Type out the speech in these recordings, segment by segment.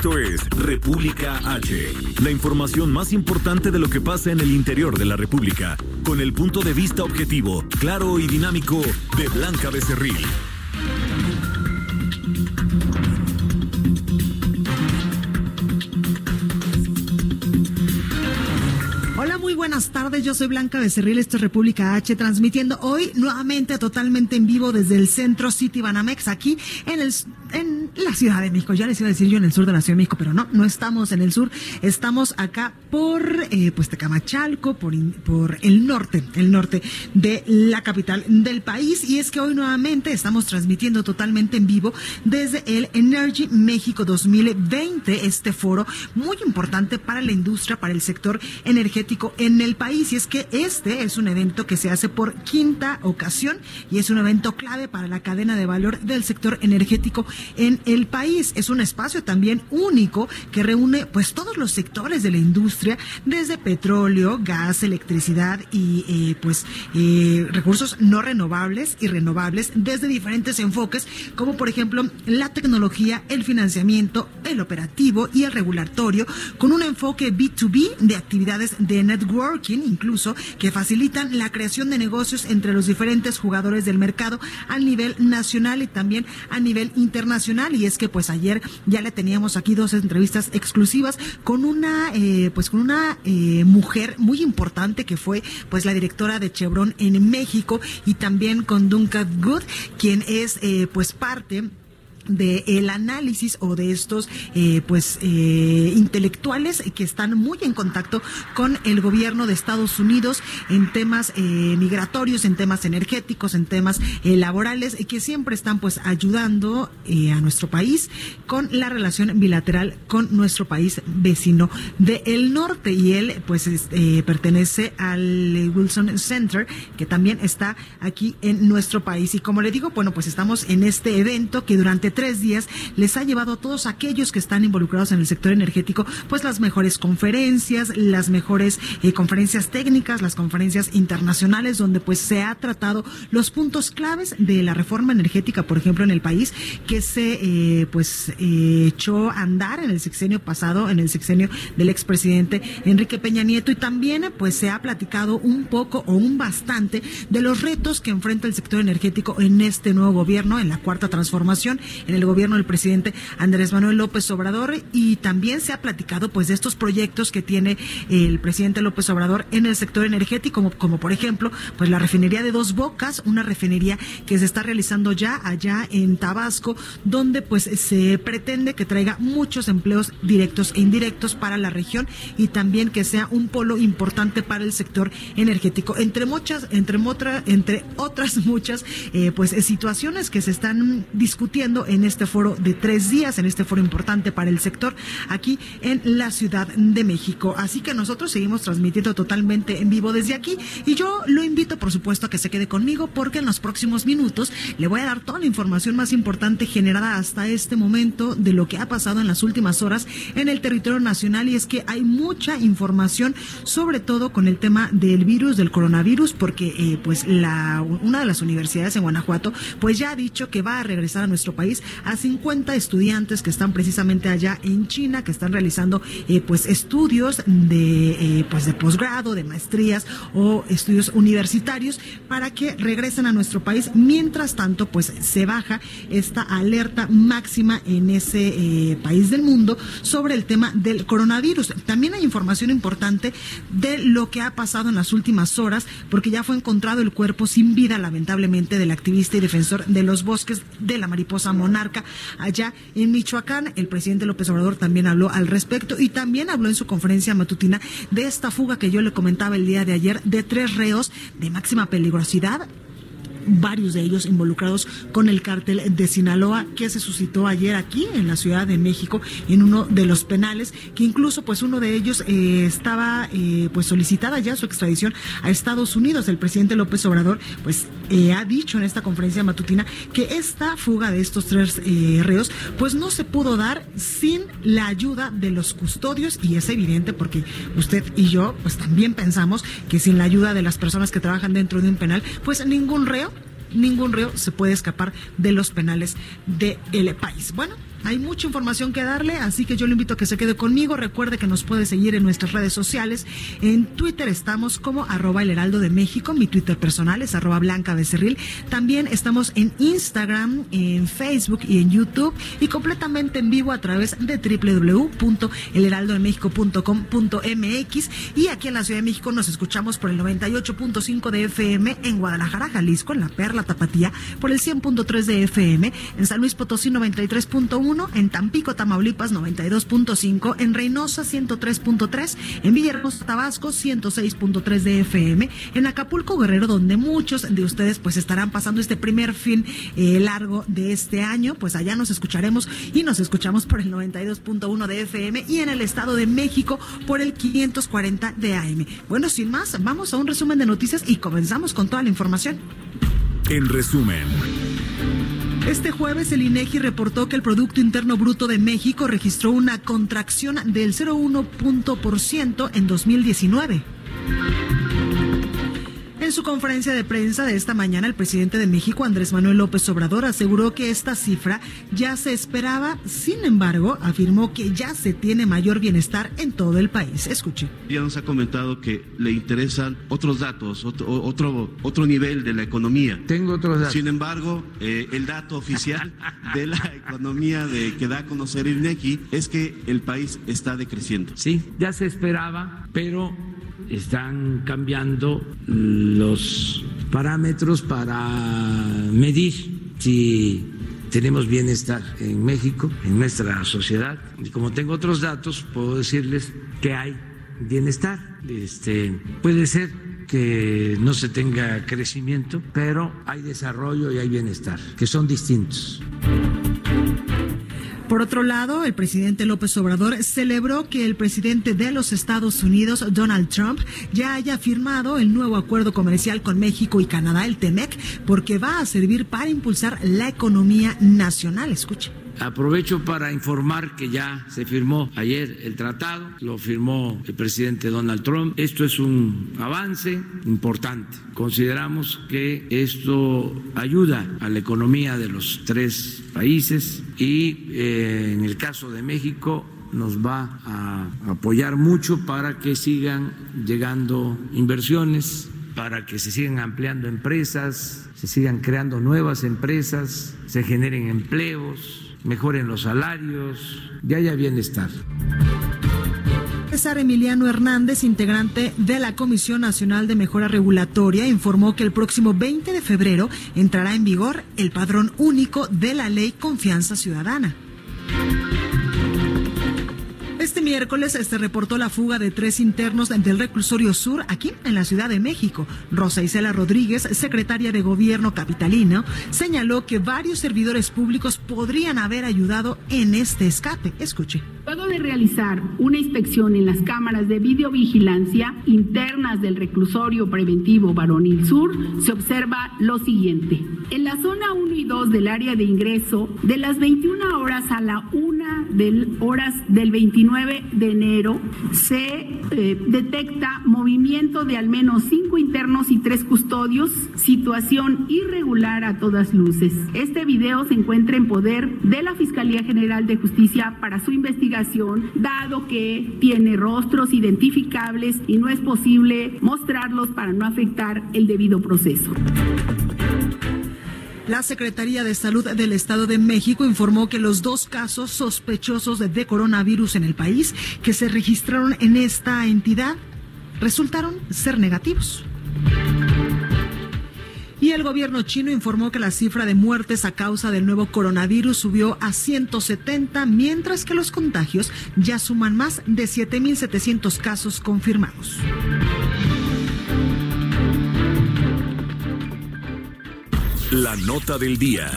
Esto es República H, la información más importante de lo que pasa en el interior de la República, con el punto de vista objetivo, claro y dinámico de Blanca Becerril. Hola, muy buenas tardes. Yo soy Blanca Becerril, esto es República H, transmitiendo hoy nuevamente totalmente en vivo desde el centro City Banamex, aquí en el la Ciudad de México. Ya les iba a decir yo en el sur de la Ciudad de México, pero no, no estamos en el sur, estamos acá por eh, pues Tecamachalco, por, por el norte, el norte de la capital del país. Y es que hoy nuevamente estamos transmitiendo totalmente en vivo desde el Energy México 2020, este foro muy importante para la industria, para el sector energético en el país. Y es que este es un evento que se hace por quinta ocasión y es un evento clave para la cadena de valor del sector energético en el país. Es un espacio también único que reúne pues todos los sectores de la industria, desde petróleo, gas, electricidad y eh, pues eh, recursos no renovables y renovables desde diferentes enfoques, como por ejemplo la tecnología, el financiamiento, el operativo y el regulatorio, con un enfoque B2B de actividades de networking incluso que facilitan la creación de negocios entre los diferentes jugadores del mercado a nivel nacional y también a nivel internacional y es que pues ayer ya le teníamos aquí dos entrevistas exclusivas con una eh, pues con una eh, mujer muy importante que fue pues la directora de Chevron en México y también con Duncan Good quien es eh, pues parte de el análisis o de estos eh, pues eh, intelectuales que están muy en contacto con el gobierno de Estados Unidos en temas eh, migratorios, en temas energéticos, en temas laborales que siempre están pues ayudando a nuestro país con la relación bilateral con nuestro país vecino del norte. Y él pues pertenece al Wilson Center que también está aquí en nuestro país. Y como le digo bueno pues estamos en este evento que durante tres días les ha llevado a todos aquellos que están involucrados en el sector energético, pues las mejores conferencias, las mejores eh, conferencias técnicas, las conferencias internacionales, donde pues se ha tratado los puntos claves de la reforma energética, por ejemplo, en el país, que se eh, pues eh, echó a andar en el sexenio pasado, en el sexenio del expresidente Enrique Peña Nieto, y también pues se ha platicado un poco o un bastante de los retos que enfrenta el sector energético en este nuevo gobierno, en la cuarta transformación, en el gobierno del presidente Andrés Manuel López Obrador. Y también se ha platicado pues de estos proyectos que tiene el presidente López Obrador en el sector energético, como, como por ejemplo pues la refinería de Dos Bocas, una refinería que se está realizando ya allá en Tabasco, donde pues se pretende que traiga muchos empleos directos e indirectos para la región y también que sea un polo importante para el sector energético, entre muchas, entre, entre otras muchas eh, pues situaciones que se están discutiendo en este foro de tres días, en este foro importante para el sector aquí en la Ciudad de México. Así que nosotros seguimos transmitiendo totalmente en vivo desde aquí y yo lo invito, por supuesto, a que se quede conmigo porque en los próximos minutos le voy a dar toda la información más importante generada hasta este momento de lo que ha pasado en las últimas horas en el territorio nacional y es que hay mucha información, sobre todo con el tema del virus, del coronavirus, porque eh, pues la una de las universidades en Guanajuato pues ya ha dicho que va a regresar a nuestro país a 50 estudiantes que están precisamente allá en China, que están realizando eh, pues estudios de eh, pues de posgrado, de maestrías o estudios universitarios para que regresen a nuestro país. Mientras tanto, pues se baja esta alerta máxima en ese eh, país del mundo sobre el tema del coronavirus. También hay información importante de lo que ha pasado en las últimas horas, porque ya fue encontrado el cuerpo sin vida, lamentablemente, del activista y defensor de los bosques de la mariposa monarca allá en Michoacán. El presidente López Obrador también habló al respecto y también habló en su conferencia matutina de esta fuga que yo le comentaba el día de ayer de tres reos de máxima peligrosidad varios de ellos involucrados con el cártel de Sinaloa que se suscitó ayer aquí en la Ciudad de México en uno de los penales, que incluso pues uno de ellos eh, estaba eh, pues solicitada ya su extradición a Estados Unidos. El presidente López Obrador pues eh, ha dicho en esta conferencia matutina que esta fuga de estos tres reos pues no se pudo dar sin la ayuda de los custodios y es evidente porque usted y yo pues también pensamos que sin la ayuda de las personas que trabajan dentro de un penal pues ningún reo ningún reo se puede escapar de los penales del país. Bueno, hay mucha información que darle, así que yo le invito a que se quede conmigo. Recuerde que nos puede seguir en nuestras redes sociales. En Twitter estamos como arroba el heraldo de México. Mi Twitter personal es arroba blanca becerril. También estamos en Instagram, en Facebook y en YouTube y completamente en vivo a través de www.elheraldodemexico.com.mx y aquí en la Ciudad de México nos escuchamos por el 98.5 de FM, en Guadalajara, Jalisco, en La Perla, Tapatía, por el 100.3 de FM, en San Luis Potosí 93.1 en Tampico, Tamaulipas 92.5, en Reynosa 103.3, en Villahermosa, Tabasco 106.3 de FM, en Acapulco, Guerrero, donde muchos de ustedes pues estarán pasando este primer fin eh, largo de este año, pues allá nos escucharemos y nos escuchamos por el 92.1 de FM y en el Estado de México por el 540 de AM. Bueno, sin más, vamos a un resumen de noticias y comenzamos con toda la información. En resumen. Este jueves el INEGI reportó que el Producto Interno Bruto de México registró una contracción del 0,1% en 2019. En su conferencia de prensa de esta mañana, el presidente de México, Andrés Manuel López Obrador, aseguró que esta cifra ya se esperaba, sin embargo, afirmó que ya se tiene mayor bienestar en todo el país. Escuche. Ya nos ha comentado que le interesan otros datos, otro, otro, nivel de la economía. Tengo otros datos. Sin embargo, eh, el dato oficial de la economía de, que da a conocer el INEGI es que el país está decreciendo. Sí, ya se esperaba, pero están cambiando los parámetros para medir si tenemos bienestar en México, en nuestra sociedad. Y como tengo otros datos, puedo decirles que hay bienestar. Este, puede ser que no se tenga crecimiento, pero hay desarrollo y hay bienestar, que son distintos. Por otro lado, el presidente López Obrador celebró que el presidente de los Estados Unidos, Donald Trump, ya haya firmado el nuevo acuerdo comercial con México y Canadá, el TEMEC, porque va a servir para impulsar la economía nacional. Escuche. Aprovecho para informar que ya se firmó ayer el tratado, lo firmó el presidente Donald Trump. Esto es un avance importante. Consideramos que esto ayuda a la economía de los tres países y eh, en el caso de México nos va a apoyar mucho para que sigan llegando inversiones, para que se sigan ampliando empresas, se sigan creando nuevas empresas, se generen empleos mejoren los salarios, ya haya bienestar. César Emiliano Hernández, integrante de la Comisión Nacional de Mejora Regulatoria, informó que el próximo 20 de febrero entrará en vigor el padrón único de la ley Confianza Ciudadana. Este miércoles se reportó la fuga de tres internos del reclusorio sur aquí en la Ciudad de México. Rosa Isela Rodríguez, secretaria de Gobierno capitalino, señaló que varios servidores públicos podrían haber ayudado en este escape. Escuche. Luego de realizar una inspección en las cámaras de videovigilancia internas del reclusorio preventivo Varonil Sur, se observa lo siguiente. En la zona 1 y 2 del área de ingreso, de las 21 horas a la 1 del horas del 29 de enero, se eh, detecta movimiento de al menos cinco internos y tres custodios, situación irregular a todas luces. Este video se encuentra en poder de la Fiscalía General de Justicia para su investigación dado que tiene rostros identificables y no es posible mostrarlos para no afectar el debido proceso. La Secretaría de Salud del Estado de México informó que los dos casos sospechosos de coronavirus en el país que se registraron en esta entidad resultaron ser negativos. Y el gobierno chino informó que la cifra de muertes a causa del nuevo coronavirus subió a 170, mientras que los contagios ya suman más de 7.700 casos confirmados. La nota del día.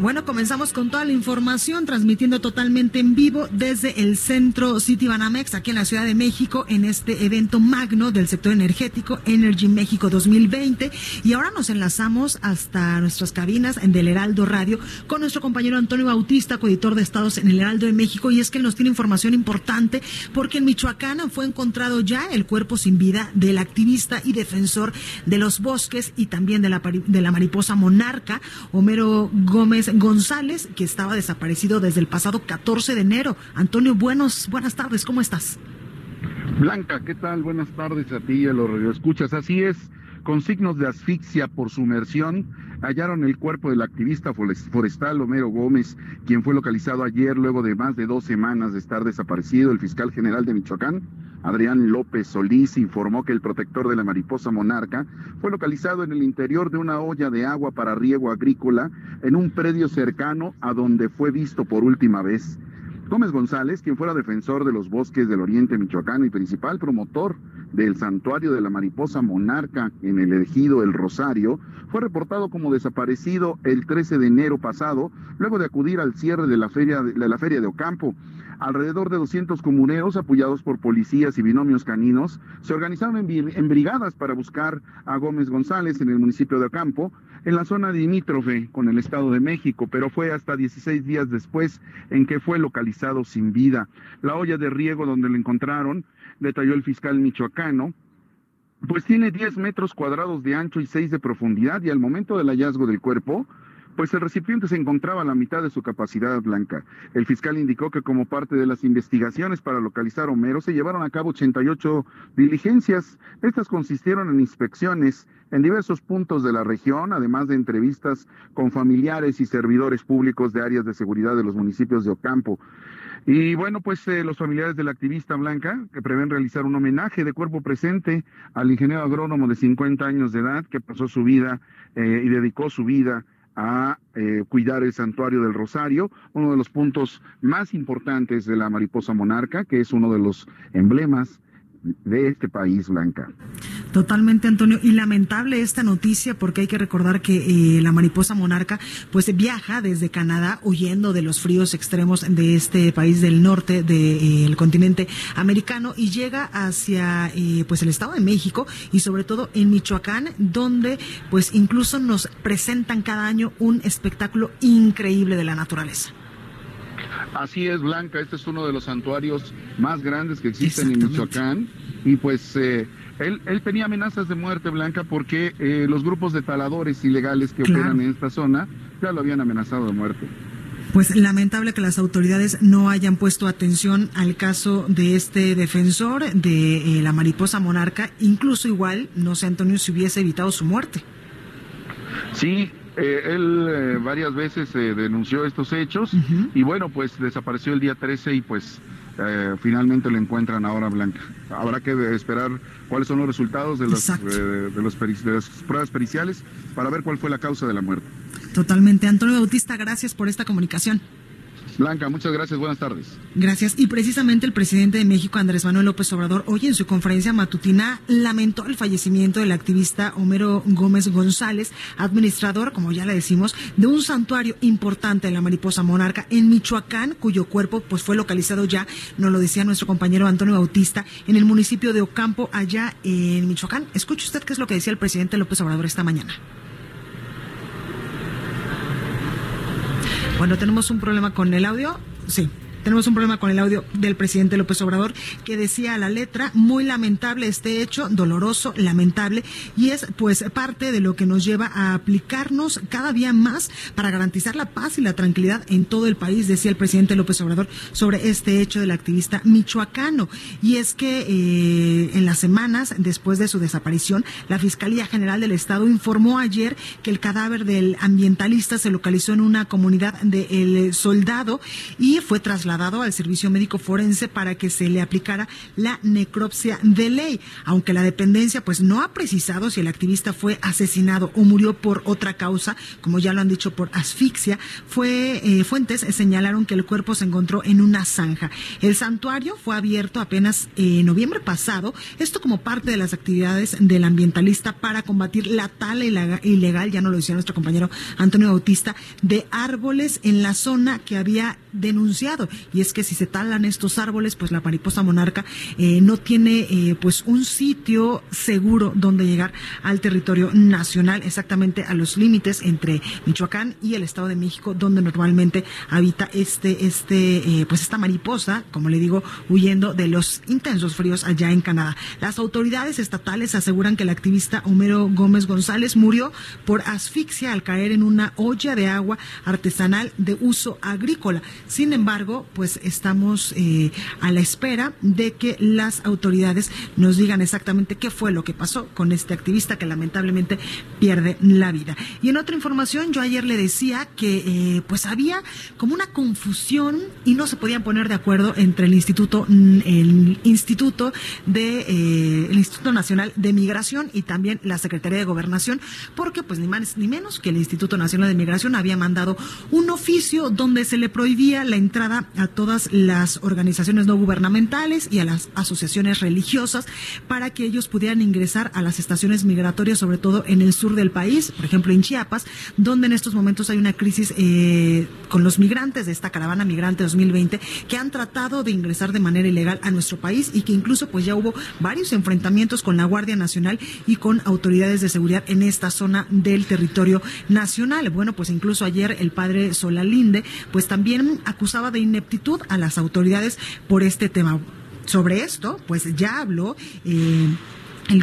Bueno, comenzamos con toda la información, transmitiendo totalmente en vivo desde el centro City Banamex, aquí en la Ciudad de México, en este evento magno del sector energético, Energy México 2020. Y ahora nos enlazamos hasta nuestras cabinas del Heraldo Radio con nuestro compañero Antonio Bautista, coeditor de Estados en el Heraldo de México. Y es que nos tiene información importante porque en Michoacán fue encontrado ya el cuerpo sin vida del activista y defensor de los bosques y también de la, de la mariposa monarca, Homero Gómez González, que estaba desaparecido desde el pasado 14 de enero. Antonio, buenos, buenas tardes, ¿cómo estás? Blanca, ¿qué tal? Buenas tardes a ti y a los radioescuchas. Así es, con signos de asfixia por sumersión, hallaron el cuerpo del activista forestal Homero Gómez, quien fue localizado ayer luego de más de dos semanas de estar desaparecido. El fiscal general de Michoacán Adrián López Solís informó que el protector de la mariposa monarca fue localizado en el interior de una olla de agua para riego agrícola en un predio cercano a donde fue visto por última vez. Gómez González, quien fuera defensor de los bosques del oriente michoacano y principal promotor del santuario de la mariposa monarca en el ejido El Rosario, fue reportado como desaparecido el 13 de enero pasado, luego de acudir al cierre de la feria de, la feria de Ocampo. Alrededor de 200 comuneros, apoyados por policías y binomios caninos, se organizaron en, brigadas para buscar a Gómez González en el municipio de Ocampo, en la zona limítrofe con el Estado de México, pero fue hasta 16 días después en que fue localizado sin vida. La olla de riego donde lo encontraron, detalló el fiscal michoacano, pues tiene 10 metros cuadrados de ancho y 6 de profundidad y al momento del hallazgo del cuerpo, pues el recipiente se encontraba a la mitad de su capacidad blanca. El fiscal indicó que como parte de las investigaciones para localizar Homero se llevaron a cabo 88 diligencias. Estas consistieron en inspecciones en diversos puntos de la región, además de entrevistas con familiares y servidores públicos de áreas de seguridad de los municipios de Ocampo. Y bueno, pues eh, los familiares de la activista Blanca, que prevén realizar un homenaje de cuerpo presente al ingeniero agrónomo de 50 años de edad, que pasó su vida eh, y dedicó su vida a eh, cuidar el santuario del Rosario, uno de los puntos más importantes de la mariposa monarca, que es uno de los emblemas de este país, Blanca. Totalmente, Antonio. Y lamentable esta noticia porque hay que recordar que eh, la mariposa monarca pues viaja desde Canadá huyendo de los fríos extremos de este país del norte del eh, continente americano y llega hacia eh, pues el Estado de México y sobre todo en Michoacán donde pues incluso nos presentan cada año un espectáculo increíble de la naturaleza. Así es, Blanca, este es uno de los santuarios más grandes que existen en Michoacán y pues eh, él, él, tenía amenazas de muerte, Blanca, porque eh, los grupos de taladores ilegales que operan en esta zona ya lo habían amenazado de muerte. Pues lamentable que las autoridades no hayan puesto atención al caso de este defensor de eh, la mariposa monarca, incluso igual, no sé, Antonio, si hubiese evitado su muerte. Sí, eh, él eh, varias veces eh, denunció estos hechos y bueno, pues desapareció el día 13 y pues finalmente lo encuentran ahora Blanca. Habrá que esperar cuáles son los resultados de, los, de, los de las pruebas periciales para ver cuál fue la causa de la muerte. Totalmente. Antonio Bautista, gracias por esta comunicación. Blanca, muchas gracias, buenas tardes. Gracias. Y precisamente el presidente de México, Andrés Manuel López Obrador, hoy en su conferencia matutina lamentó el fallecimiento del activista Homero Gómez González, administrador, como ya le decimos, de un santuario importante de la mariposa monarca en Michoacán, cuyo cuerpo pues fue localizado ya, nos lo decía nuestro compañero Antonio Bautista, en el municipio de Ocampo, allá en Michoacán. Escuche usted qué es lo que decía el presidente López Obrador esta mañana. Bueno, tenemos un problema con el audio. Sí. Tenemos un problema con el audio del presidente López Obrador que decía a la letra, muy lamentable este hecho, doloroso, lamentable, y es pues parte de lo que nos lleva a aplicarnos cada día más para garantizar la paz y la tranquilidad en todo el país, decía el presidente López Obrador sobre este hecho del activista michoacano. Y es que eh, en las semanas después de su desaparición, la Fiscalía General del Estado informó ayer que el cadáver del ambientalista se localizó en una comunidad de El Soldado y fue trasladado trasladado al servicio médico forense para que se le aplicara la necropsia de ley, aunque la dependencia pues no ha precisado si el activista fue asesinado o murió por otra causa, como ya lo han dicho por asfixia, fue eh, fuentes señalaron que el cuerpo se encontró en una zanja. El santuario fue abierto apenas en noviembre pasado, esto como parte de las actividades del ambientalista para combatir la tala ilegal, ya no lo decía nuestro compañero Antonio Bautista, de árboles en la zona que había denunciado. Y es que si se talan estos árboles, pues la mariposa monarca eh, no tiene eh, pues un sitio seguro donde llegar al territorio nacional, exactamente a los límites entre Michoacán y el Estado de México, donde normalmente habita este, este, eh, pues esta mariposa, como le digo, huyendo de los intensos fríos allá en Canadá. Las autoridades estatales aseguran que el activista Homero Gómez González murió por asfixia al caer en una olla de agua artesanal de uso agrícola. Sin embargo, pues estamos eh, a la espera de que las autoridades nos digan exactamente qué fue lo que pasó con este activista que lamentablemente pierde la vida. Y en otra información, yo ayer le decía que eh, pues había como una confusión y no se podían poner de acuerdo entre el instituto, el instituto de eh, el Instituto Nacional de Migración y también la Secretaría de Gobernación, porque pues ni más ni menos que el Instituto Nacional de Migración había mandado un oficio donde se le prohibía la entrada a todas las organizaciones no gubernamentales y a las asociaciones religiosas para que ellos pudieran ingresar a las estaciones migratorias, sobre todo en el sur del país, por ejemplo en Chiapas, donde en estos momentos hay una crisis eh, con los migrantes de esta caravana migrante 2020 que han tratado de ingresar de manera ilegal a nuestro país y que incluso pues ya hubo varios enfrentamientos con la Guardia Nacional y con autoridades de seguridad en esta zona del territorio nacional. Bueno, pues incluso ayer el padre Solalinde pues también acusaba de ineptitud a las autoridades por este tema. Sobre esto, pues ya habló eh,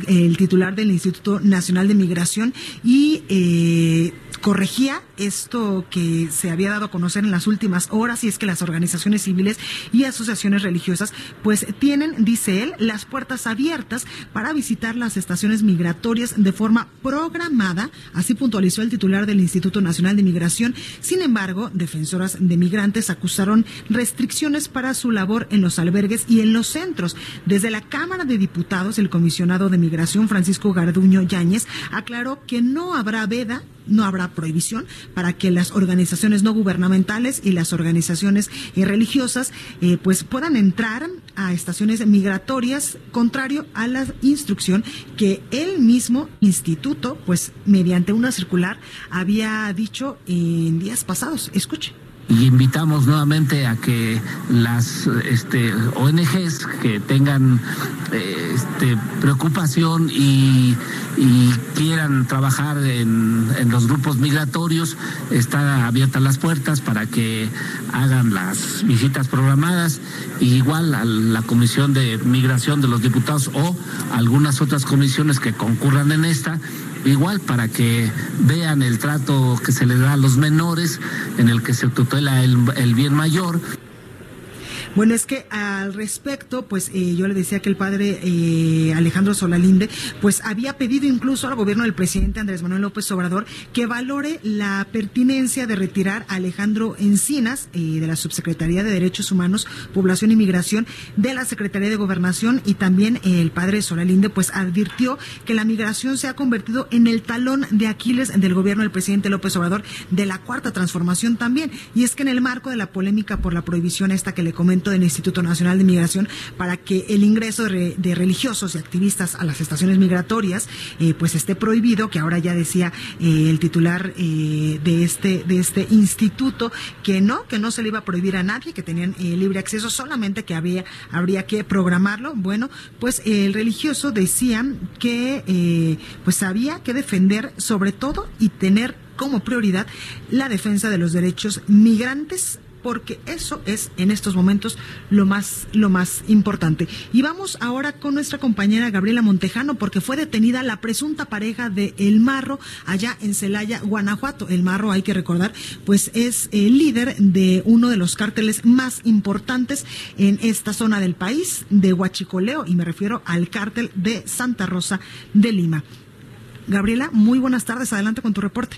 el, titular del Instituto Nacional de Migración y eh, corregía esto que se había dado a conocer en las últimas horas y es que las organizaciones civiles y asociaciones religiosas pues tienen, dice él, las puertas abiertas para visitar las estaciones migratorias de forma programada, así puntualizó el titular del Instituto Nacional de Migración. Sin embargo, defensoras de migrantes acusaron restricciones para su labor en los albergues y en los centros. Desde la Cámara de Diputados, el comisionado de Migración, Francisco Garduño Yáñez, aclaró que no habrá veda no habrá prohibición para que las organizaciones no gubernamentales y las organizaciones eh, religiosas eh, pues puedan entrar a estaciones migratorias contrario a la instrucción que el mismo instituto pues mediante una circular había dicho en días pasados. Escuche y invitamos nuevamente a que las este, ONGs que tengan eh, este, preocupación y, quieran trabajar en, los grupos migratorios, están abiertas las puertas para que hagan las visitas programadas, igual a la Comisión de Migración de los Diputados o algunas otras comisiones que concurran en esta igual para que vean el trato que se le da a los menores, en el que se tutela el, el bien mayor. Bueno, es que al respecto, pues eh, yo le decía que el padre eh, Alejandro Solalinde, pues había pedido incluso al gobierno del presidente Andrés Manuel López Obrador que valore la pertinencia de retirar a Alejandro Encinas eh, de la Subsecretaría de Derechos Humanos, Población y Migración de la Secretaría de Gobernación y también el padre Solalinde, pues advirtió que la migración se ha convertido en el talón de Aquiles del gobierno del presidente López Obrador de la cuarta transformación también. Y es que en el marco de la polémica por la prohibición esta que le comento del Instituto Nacional de Migración para que el ingreso de, religiosos y activistas a las estaciones migratorias eh, pues esté prohibido, que ahora ya decía eh, el titular eh, de este de este instituto que no, que no se le iba a prohibir a nadie, que tenían libre acceso, solamente que había habría que programarlo. Bueno, pues el religioso decía que pues había que defender sobre todo y tener como prioridad la defensa de los derechos migrantes porque eso es en estos momentos lo más, lo más importante. Y vamos ahora con nuestra compañera Gabriela Montejano, porque fue detenida la presunta pareja de El Marro allá en Celaya, Guanajuato. El Marro, hay que recordar, pues es el líder de uno de los cárteles más importantes en esta zona del país, de Huachicoleo, y me refiero al cártel de Santa Rosa de Lima. Gabriela, muy buenas tardes, adelante con tu reporte.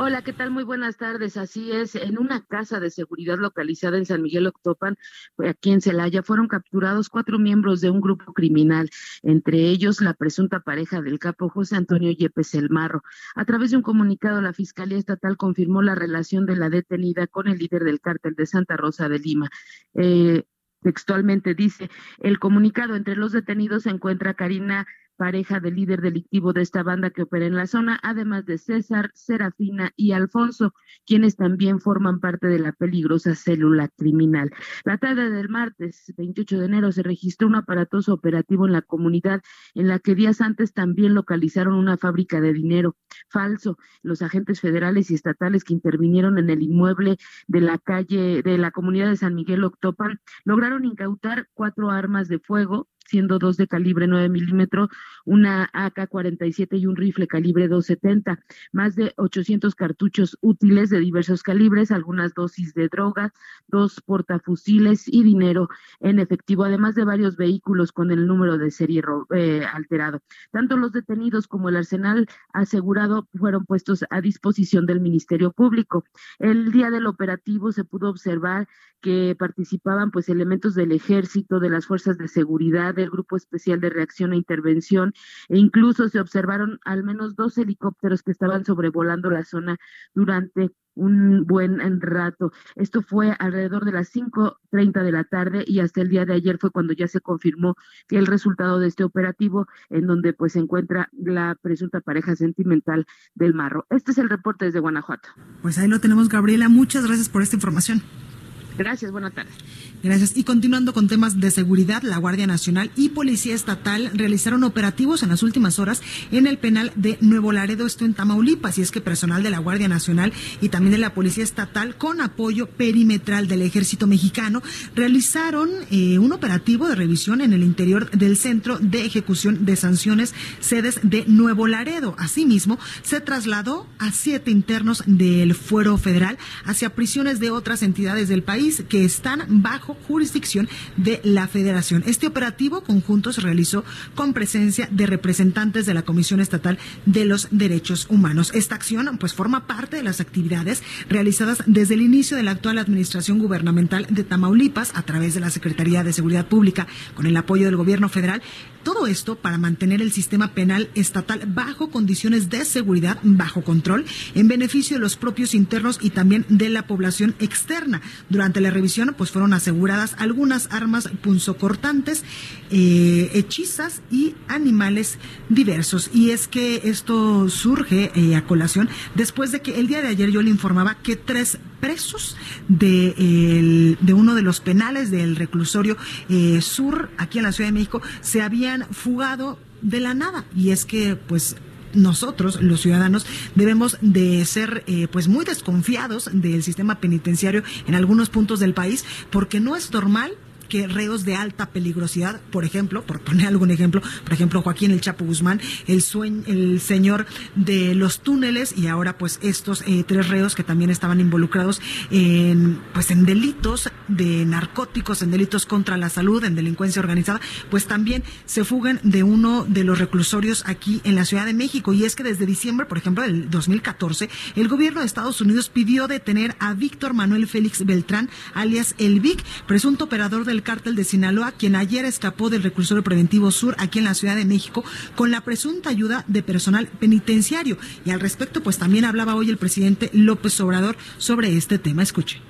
Hola, ¿qué tal? Muy buenas tardes. Así es, en una casa de seguridad localizada en San Miguel Octopan, aquí en Celaya, fueron capturados cuatro miembros de un grupo criminal, entre ellos la presunta pareja del capo José Antonio Yepes El Marro. A través de un comunicado, la Fiscalía Estatal confirmó la relación de la detenida con el líder del cártel de Santa Rosa de Lima. Eh, textualmente dice, el comunicado entre los detenidos se encuentra Karina pareja del líder delictivo de esta banda que opera en la zona, además de César, Serafina y Alfonso, quienes también forman parte de la peligrosa célula criminal. La tarde del martes 28 de enero se registró un aparatoso operativo en la comunidad en la que días antes también localizaron una fábrica de dinero falso. Los agentes federales y estatales que intervinieron en el inmueble de la calle de la comunidad de San Miguel Octopan lograron incautar cuatro armas de fuego siendo dos de calibre 9 milímetros, una AK-47 y un rifle calibre 270, más de 800 cartuchos útiles de diversos calibres, algunas dosis de drogas, dos portafusiles y dinero en efectivo, además de varios vehículos con el número de serie eh, alterado. Tanto los detenidos como el arsenal asegurado fueron puestos a disposición del Ministerio Público. El día del operativo se pudo observar que participaban pues elementos del ejército, de las fuerzas de seguridad, del Grupo Especial de Reacción e Intervención, e incluso se observaron al menos dos helicópteros que estaban sobrevolando la zona durante un buen rato. Esto fue alrededor de las 5.30 de la tarde y hasta el día de ayer fue cuando ya se confirmó que el resultado de este operativo en donde pues se encuentra la presunta pareja sentimental del Marro. Este es el reporte desde Guanajuato. Pues ahí lo tenemos, Gabriela. Muchas gracias por esta información. Gracias, buenas tardes. Gracias. Y continuando con temas de seguridad, la Guardia Nacional y Policía Estatal realizaron operativos en las últimas horas en el penal de Nuevo Laredo, esto en Tamaulipas. Y es que personal de la Guardia Nacional y también de la Policía Estatal, con apoyo perimetral del Ejército Mexicano, realizaron eh, un operativo de revisión en el interior del Centro de Ejecución de Sanciones, sedes de Nuevo Laredo. Asimismo, se trasladó a siete internos del Fuero Federal hacia prisiones de otras entidades del país que están bajo jurisdicción de la Federación. Este operativo conjunto se realizó con presencia de representantes de la Comisión Estatal de los Derechos Humanos. Esta acción pues forma parte de las actividades realizadas desde el inicio de la actual administración gubernamental de Tamaulipas a través de la Secretaría de Seguridad Pública con el apoyo del gobierno federal. Todo esto para mantener el sistema penal estatal bajo condiciones de seguridad, bajo control, en beneficio de los propios internos y también de la población externa. Durante la revisión, pues fueron algunas armas punzocortantes, eh, hechizas y animales diversos. Y es que esto surge eh, a colación después de que el día de ayer yo le informaba que tres presos de, de uno de los penales del reclusorio eh, sur aquí en la Ciudad de México se habían fugado de la nada. Y es que, pues, nosotros, los ciudadanos, debemos de ser eh, pues muy desconfiados del sistema penitenciario en algunos puntos del país, porque no es normal que reos de alta peligrosidad, por ejemplo, por poner algún ejemplo, por ejemplo, Joaquín el Chapo Guzmán, el, sueño, el señor de los túneles y ahora pues estos eh, tres reos que también estaban involucrados en pues en delitos de narcóticos, en delitos contra la salud, en delincuencia organizada, pues también se fugan de uno de los reclusorios aquí en la Ciudad de México. Y es que desde diciembre, por ejemplo, del 2014, el gobierno de Estados Unidos pidió detener a Víctor Manuel Félix Beltrán, alias El Vic, presunto operador del cártel de Sinaloa, quien ayer escapó del reclusorio preventivo sur aquí en la Ciudad de México con la presunta ayuda de personal penitenciario. Y al respecto, pues también hablaba hoy el presidente López Obrador sobre este tema. Escuche.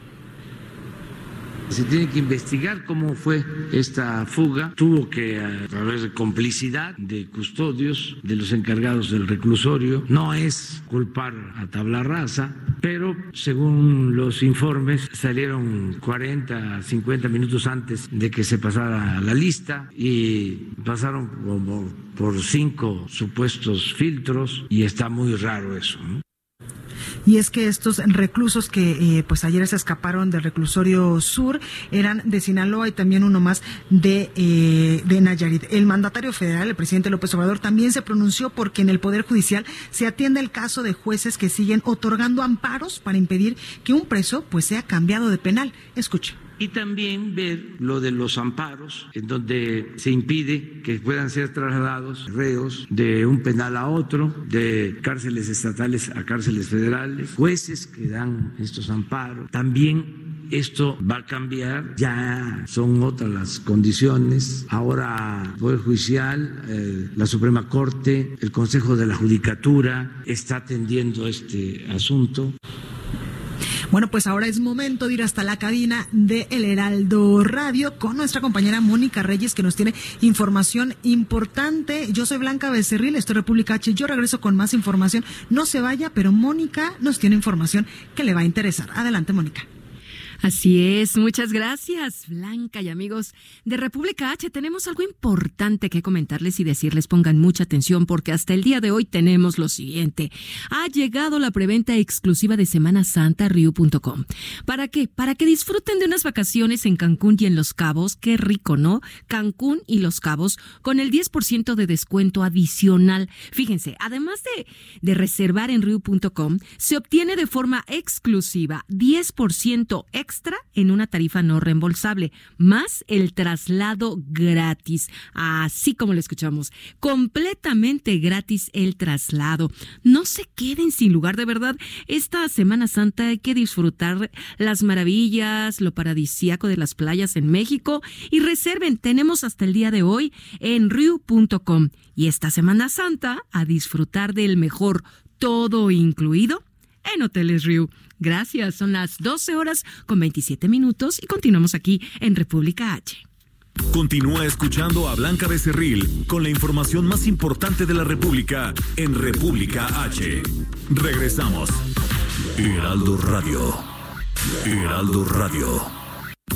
Se tiene que investigar cómo fue esta fuga. Tuvo que haber complicidad de custodios, de los encargados del reclusorio. No es culpar a tabla rasa, pero según los informes salieron 40, 50 minutos antes de que se pasara la lista y pasaron como por cinco supuestos filtros y está muy raro eso. ¿no? Y es que estos reclusos que eh, pues ayer se escaparon del reclusorio sur eran de Sinaloa y también uno más de, eh, de Nayarit. El mandatario federal, el presidente López Obrador, también se pronunció porque en el Poder Judicial se atiende el caso de jueces que siguen otorgando amparos para impedir que un preso pues sea cambiado de penal. Escuche y también ver lo de los amparos, en donde se impide que puedan ser trasladados reos de un penal a otro, de cárceles estatales a cárceles federales, jueces que dan estos amparos. También esto va a cambiar, ya son otras las condiciones. Ahora Poder Judicial, eh, la Suprema Corte, el Consejo de la Judicatura está atendiendo este asunto. Bueno, pues ahora es momento de ir hasta la cabina de El Heraldo Radio con nuestra compañera Mónica Reyes que nos tiene información importante. Yo soy Blanca Becerril, estoy República H. Yo regreso con más información. No se vaya, pero Mónica nos tiene información que le va a interesar. Adelante, Mónica. Así es, muchas gracias, Blanca y amigos de República H. Tenemos algo importante que comentarles y decirles, pongan mucha atención porque hasta el día de hoy tenemos lo siguiente. Ha llegado la preventa exclusiva de Semana Santa Riu.com. ¿Para qué? Para que disfruten de unas vacaciones en Cancún y en Los Cabos. Qué rico, ¿no? Cancún y Los Cabos con el 10% de descuento adicional. Fíjense, además de, de reservar en Riu.com, se obtiene de forma exclusiva 10% extra extra en una tarifa no reembolsable, más el traslado gratis, así como lo escuchamos, completamente gratis el traslado. No se queden sin lugar, de verdad. Esta Semana Santa hay que disfrutar las maravillas, lo paradisíaco de las playas en México y reserven, tenemos hasta el día de hoy en riu.com y esta Semana Santa a disfrutar del mejor todo incluido en Hoteles Riu. Gracias, son las 12 horas con 27 minutos y continuamos aquí en República H. Continúa escuchando a Blanca Becerril con la información más importante de la República en República H. Regresamos. Heraldo Radio. Heraldo Radio.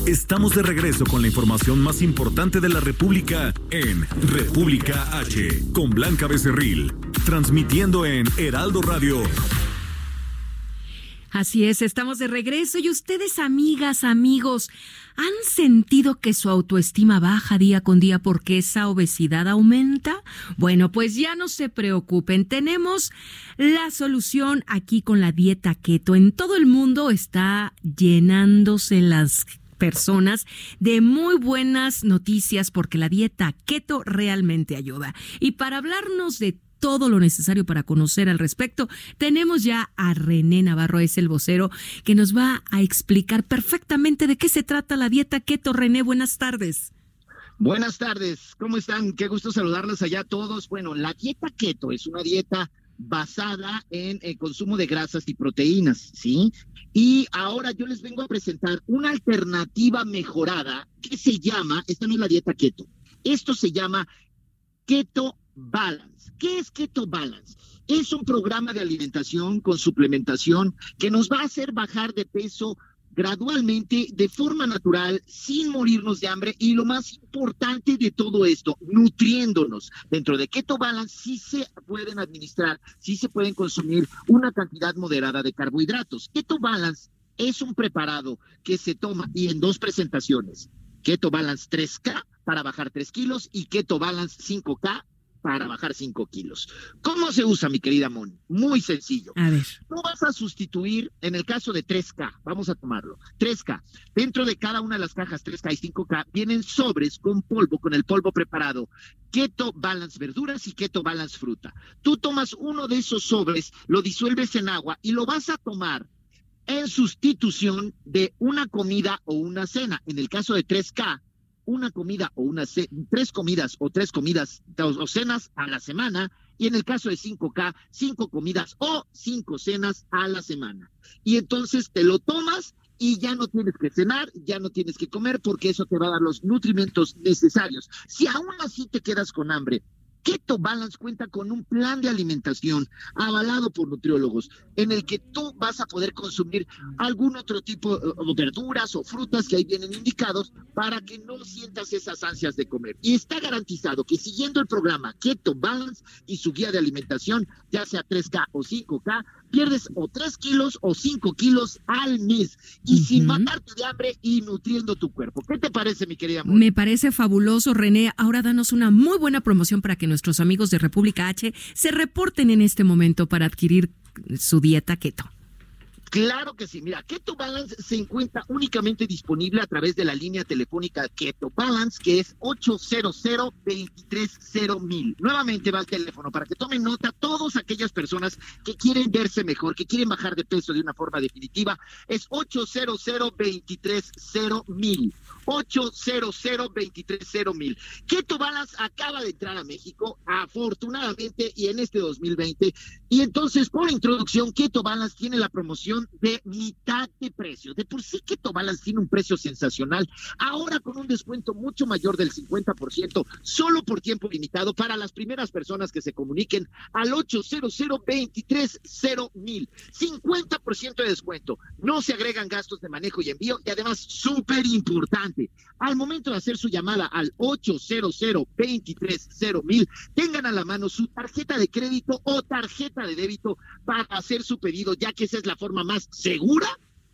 Estamos de regreso con la información más importante de la República en República H con Blanca Becerril, transmitiendo en Heraldo Radio Así es, estamos de regreso y ustedes, amigas, amigos, ¿han sentido que su autoestima baja día con día porque esa obesidad aumenta? Bueno, pues ya no se preocupen, tenemos la solución aquí con la dieta keto. En todo el mundo está llenándose las personas de muy buenas noticias porque la dieta keto realmente ayuda. Y para hablarnos de todo lo necesario para conocer al respecto, tenemos ya a René Navarro, es el vocero, que nos va a explicar perfectamente de qué se trata la dieta keto. René, buenas tardes. Buenas tardes, ¿cómo están? Qué gusto saludarlos allá a todos. Bueno, la dieta keto es una dieta basada en el consumo de grasas y proteínas, ¿sí? Y ahora yo les vengo a presentar una alternativa mejorada que se llama, esta no es la dieta keto, esto se llama keto Balance. ¿Qué es Keto Balance? Es un programa de alimentación con suplementación que nos va a hacer bajar de peso gradualmente, de forma natural, sin morirnos de hambre y lo más importante de todo esto, nutriéndonos. Dentro de Keto Balance sí se pueden administrar, sí se pueden consumir una cantidad moderada de carbohidratos. Keto Balance es un preparado que se toma y en dos presentaciones. Keto Balance 3K para bajar 3 kilos y Keto Balance 5K para bajar 5 kilos. ¿Cómo se usa, mi querida Moni? Muy sencillo. A ver. Tú vas a sustituir, en el caso de 3K, vamos a tomarlo, 3K. Dentro de cada una de las cajas 3K y 5K vienen sobres con polvo, con el polvo preparado. Keto Balance verduras y Keto Balance fruta. Tú tomas uno de esos sobres, lo disuelves en agua y lo vas a tomar en sustitución de una comida o una cena. En el caso de 3K, una comida o una tres comidas o tres comidas o cenas a la semana y en el caso de 5K, cinco comidas o cinco cenas a la semana. Y entonces te lo tomas y ya no tienes que cenar, ya no tienes que comer porque eso te va a dar los nutrimentos necesarios. Si aún así te quedas con hambre Keto Balance cuenta con un plan de alimentación avalado por nutriólogos en el que tú vas a poder consumir algún otro tipo de eh, verduras o frutas que ahí vienen indicados para que no sientas esas ansias de comer. Y está garantizado que siguiendo el programa Keto Balance y su guía de alimentación, ya sea 3K o 5K, pierdes o 3 kilos o 5 kilos al mes y sin matarte de hambre y nutriendo tu cuerpo. ¿Qué te parece, mi querida? Me parece fabuloso, René. Ahora danos una muy buena promoción para que nuestros amigos de República H se reporten en este momento para adquirir su dieta keto. Claro que sí. Mira, Keto Balance se encuentra únicamente disponible a través de la línea telefónica Keto Balance, que es 800 mil. Nuevamente va el teléfono para que tomen nota todas aquellas personas que quieren verse mejor, que quieren bajar de peso de una forma definitiva. Es 800 mil. 800 mil. Keto Balance acaba de entrar a México, afortunadamente, y en este 2020. Y entonces, por introducción, Keto Balance tiene la promoción de mitad de precio. De por sí que Balance tiene un precio sensacional, ahora con un descuento mucho mayor del 50%, solo por tiempo limitado para las primeras personas que se comuniquen al 800 mil. 50% de descuento. No se agregan gastos de manejo y envío y además súper importante, al momento de hacer su llamada al 800 mil, tengan a la mano su tarjeta de crédito o tarjeta de débito para hacer su pedido, ya que esa es la forma más segura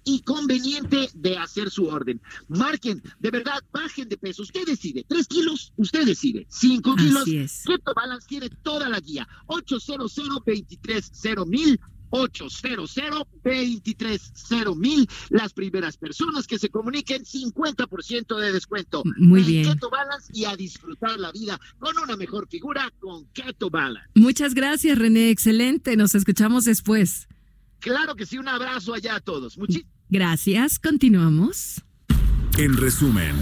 y conveniente de hacer su orden. Marquen, de verdad, bajen de peso. Usted decide. Tres kilos, usted decide. Cinco kilos. Keto Balance tiene toda la guía. 800 230 mil. 800 230 mil. Las primeras personas que se comuniquen, 50% de descuento. Muy bien. Keto Balance y a disfrutar la vida con una mejor figura con Keto Balance. Muchas gracias, René. Excelente. Nos escuchamos después. Claro que sí, un abrazo allá a todos. Gracias, continuamos. En resumen.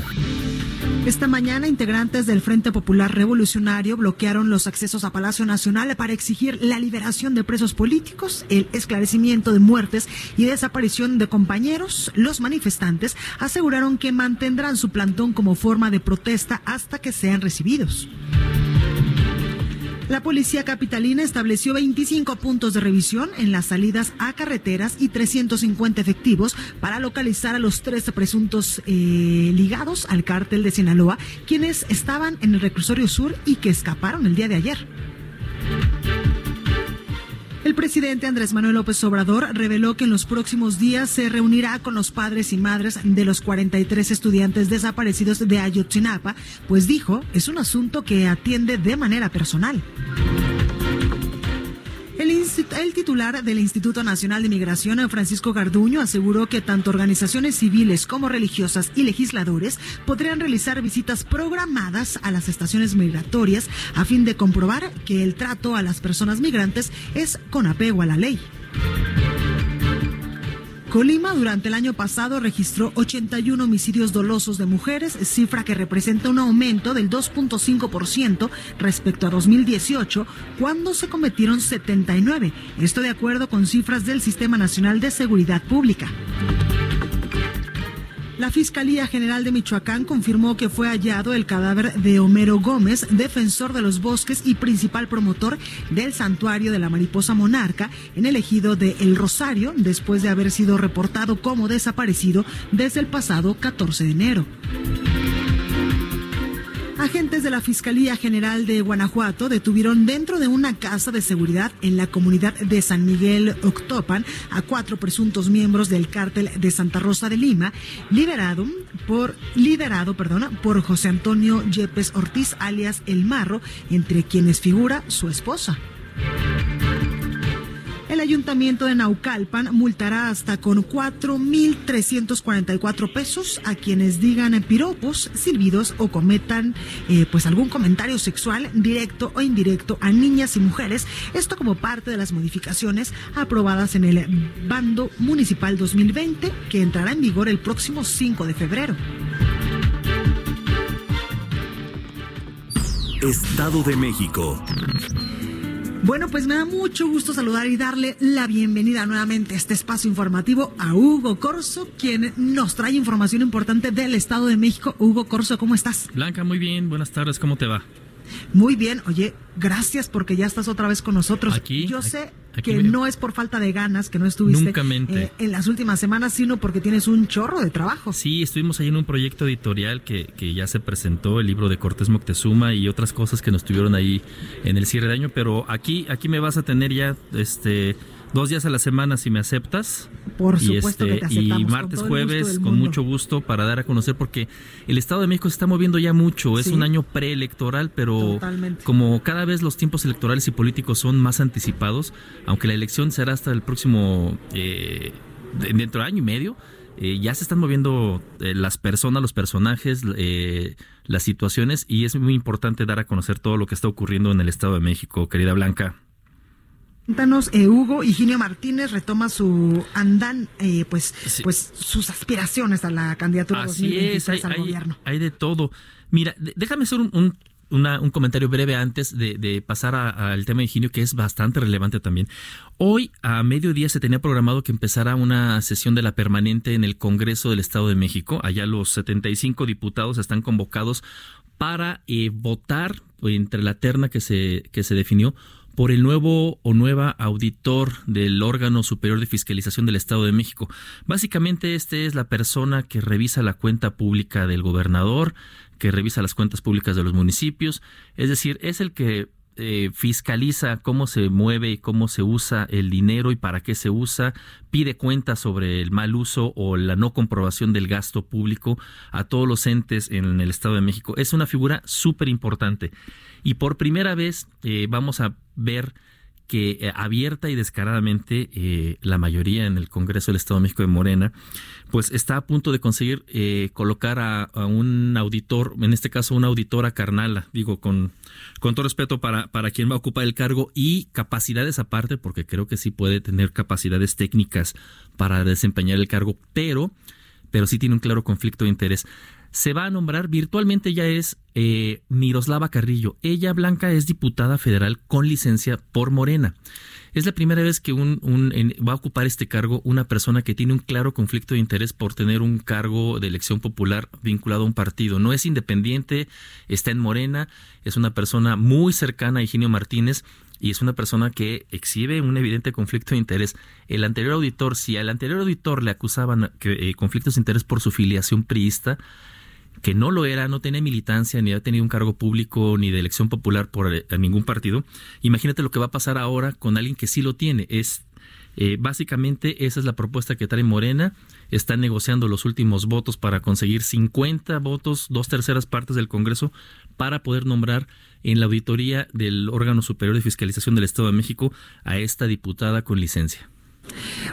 Esta mañana, integrantes del Frente Popular Revolucionario bloquearon los accesos a Palacio Nacional para exigir la liberación de presos políticos, el esclarecimiento de muertes y desaparición de compañeros. Los manifestantes aseguraron que mantendrán su plantón como forma de protesta hasta que sean recibidos. La policía capitalina estableció 25 puntos de revisión en las salidas a carreteras y 350 efectivos para localizar a los tres presuntos eh, ligados al cártel de Sinaloa, quienes estaban en el reclusorio sur y que escaparon el día de ayer. El presidente Andrés Manuel López Obrador reveló que en los próximos días se reunirá con los padres y madres de los 43 estudiantes desaparecidos de Ayotzinapa, pues dijo, es un asunto que atiende de manera personal. El, titular del Instituto Nacional de Migración, Francisco Garduño, aseguró que tanto organizaciones civiles como religiosas y legisladores podrían realizar visitas programadas a las estaciones migratorias a fin de comprobar que el trato a las personas migrantes es con apego a la ley. Colima durante el año pasado registró 81 homicidios dolosos de mujeres, cifra que representa un aumento del 2.5% respecto a 2018, cuando se cometieron 79. Esto de acuerdo con cifras del Sistema Nacional de Seguridad Pública. La Fiscalía General de Michoacán confirmó que fue hallado el cadáver de Homero Gómez, defensor de los bosques y principal promotor del santuario de la mariposa monarca en el ejido de El Rosario, después de haber sido reportado como desaparecido desde el pasado 14 de enero. Agentes de la Fiscalía General de Guanajuato detuvieron dentro de una casa de seguridad en la comunidad de San Miguel Octopan a cuatro presuntos miembros del cártel de Santa Rosa de Lima, liderado por José Antonio Yepes Ortiz, alias El Marro, entre quienes figura su esposa. El ayuntamiento de Naucalpan multará hasta con 4.344 pesos a quienes digan piropos, silbidos o cometan eh, pues algún comentario sexual directo o indirecto a niñas y mujeres. Esto como parte de las modificaciones aprobadas en el bando municipal 2020 que entrará en vigor el próximo 5 de febrero. Estado de México. Bueno, pues me da mucho gusto saludar y darle la bienvenida nuevamente a este espacio informativo a Hugo Corso, quien nos trae información importante del Estado de México. Hugo Corso, ¿cómo estás? Blanca, muy bien, buenas tardes, ¿cómo te va? Muy bien, oye, gracias porque ya estás otra vez con nosotros. Aquí. Yo sé que no es por falta de ganas que no estuviste eh, en las últimas semanas, sino porque tienes un chorro de trabajo. Sí, estuvimos ahí en un proyecto editorial que, que ya se presentó, el libro de Cortés Moctezuma y otras cosas que nos tuvieron ahí en el cierre de año, pero aquí, aquí me vas a tener ya este dos días a la semana si me aceptas. Por supuesto que te este, Y martes, jueves, con mucho gusto para dar a conocer, porque el Estado de México se está moviendo ya mucho. Es un año preelectoral, pero como cada vez los tiempos electorales y políticos son más anticipados, aunque la elección será hasta el próximo... Eh, dentro de año y medio eh, ya se están moviendo eh, las personas, los personajes, eh, las situaciones y es muy importante dar a conocer todo lo que está ocurriendo en el Estado de México, querida Blanca. Cuéntanos, Hugo Higinio Martínez retoma su andan, pues, pues sus aspiraciones a la candidatura Así 2023 al gobierno. Hay de todo. Mira, déjame hacer un un comentario breve antes de, pasar al tema de Higinio, que es bastante relevante también. Hoy a mediodía se tenía programado que empezara una sesión de la permanente en el Congreso del Estado de México. Allá los 75 diputados están convocados para eh, votar entre la terna que se, que se definió por el nuevo o nueva auditor del órgano superior de fiscalización del Estado de México. Básicamente este es la persona que revisa la cuenta pública del gobernador, que revisa las cuentas públicas de los municipios, es decir, es el que eh, fiscaliza cómo se mueve y cómo se usa el dinero y para qué se usa, pide cuentas sobre el mal uso o la no comprobación del gasto público a todos los entes en el Estado de México. Es una figura súper importante. Y por primera vez eh, vamos a ver que eh, abierta y descaradamente eh, la mayoría en el Congreso del Estado de México de Morena, pues está a punto de conseguir eh, colocar a, un auditor, en este caso una auditora carnala, digo con, con todo respeto para, para quien va a ocupar el cargo y capacidades aparte, porque creo que sí puede tener capacidades técnicas para desempeñar el cargo, pero, pero sí tiene un claro conflicto de interés se va a nombrar, virtualmente ya es eh, Miroslava Carrillo. Ella, Blanca, es diputada federal con licencia por Morena. Es la primera vez que un, va a ocupar este cargo una persona que tiene un claro conflicto de interés por tener un cargo de elección popular vinculado a un partido. No es independiente, está en Morena, es una persona muy cercana a Eugenio Martínez y es una persona que exhibe un evidente conflicto de interés. El anterior auditor, si al anterior auditor le acusaban que, eh, conflictos de interés por su filiación priista, que no lo era, no tenía militancia, ni ha tenido un cargo público, ni de elección popular por eh, ningún partido. Imagínate lo que va a pasar ahora con alguien que sí lo tiene. Es eh, básicamente esa es la propuesta que trae Morena. Están negociando los últimos votos para conseguir 50 votos, dos terceras partes del Congreso, para poder nombrar en la auditoría del órgano superior de fiscalización del Estado de México a esta diputada con licencia.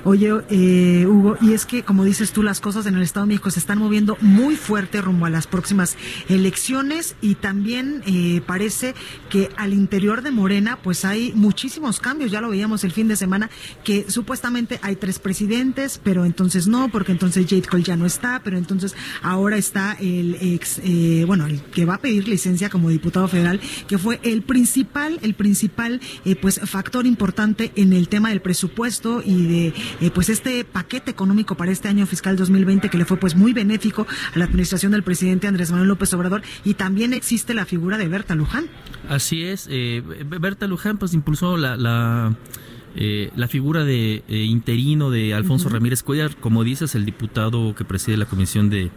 Oye, eh, Hugo, y es que, como dices tú, las cosas en el Estado de México se están moviendo muy fuerte rumbo a las próximas elecciones y también eh, parece que al interior de Morena, pues hay muchísimos cambios. Ya lo veíamos el fin de semana, que supuestamente hay tres presidentes, pero entonces no, porque entonces Jade Cole ya no está, pero entonces ahora está el ex, eh, bueno, el que va a pedir licencia como diputado federal, que fue el principal, el principal, eh, pues, factor importante en el tema del presupuesto y de eh, pues este paquete económico para este año fiscal 2020 que le fue pues muy benéfico a la administración del presidente Andrés Manuel López Obrador y también existe la figura de Berta Luján. Así es, eh, Berta Luján pues impulsó la, la eh, la figura de eh, interino de Alfonso Ramírez Cuellar, como dices, el diputado que preside la comisión de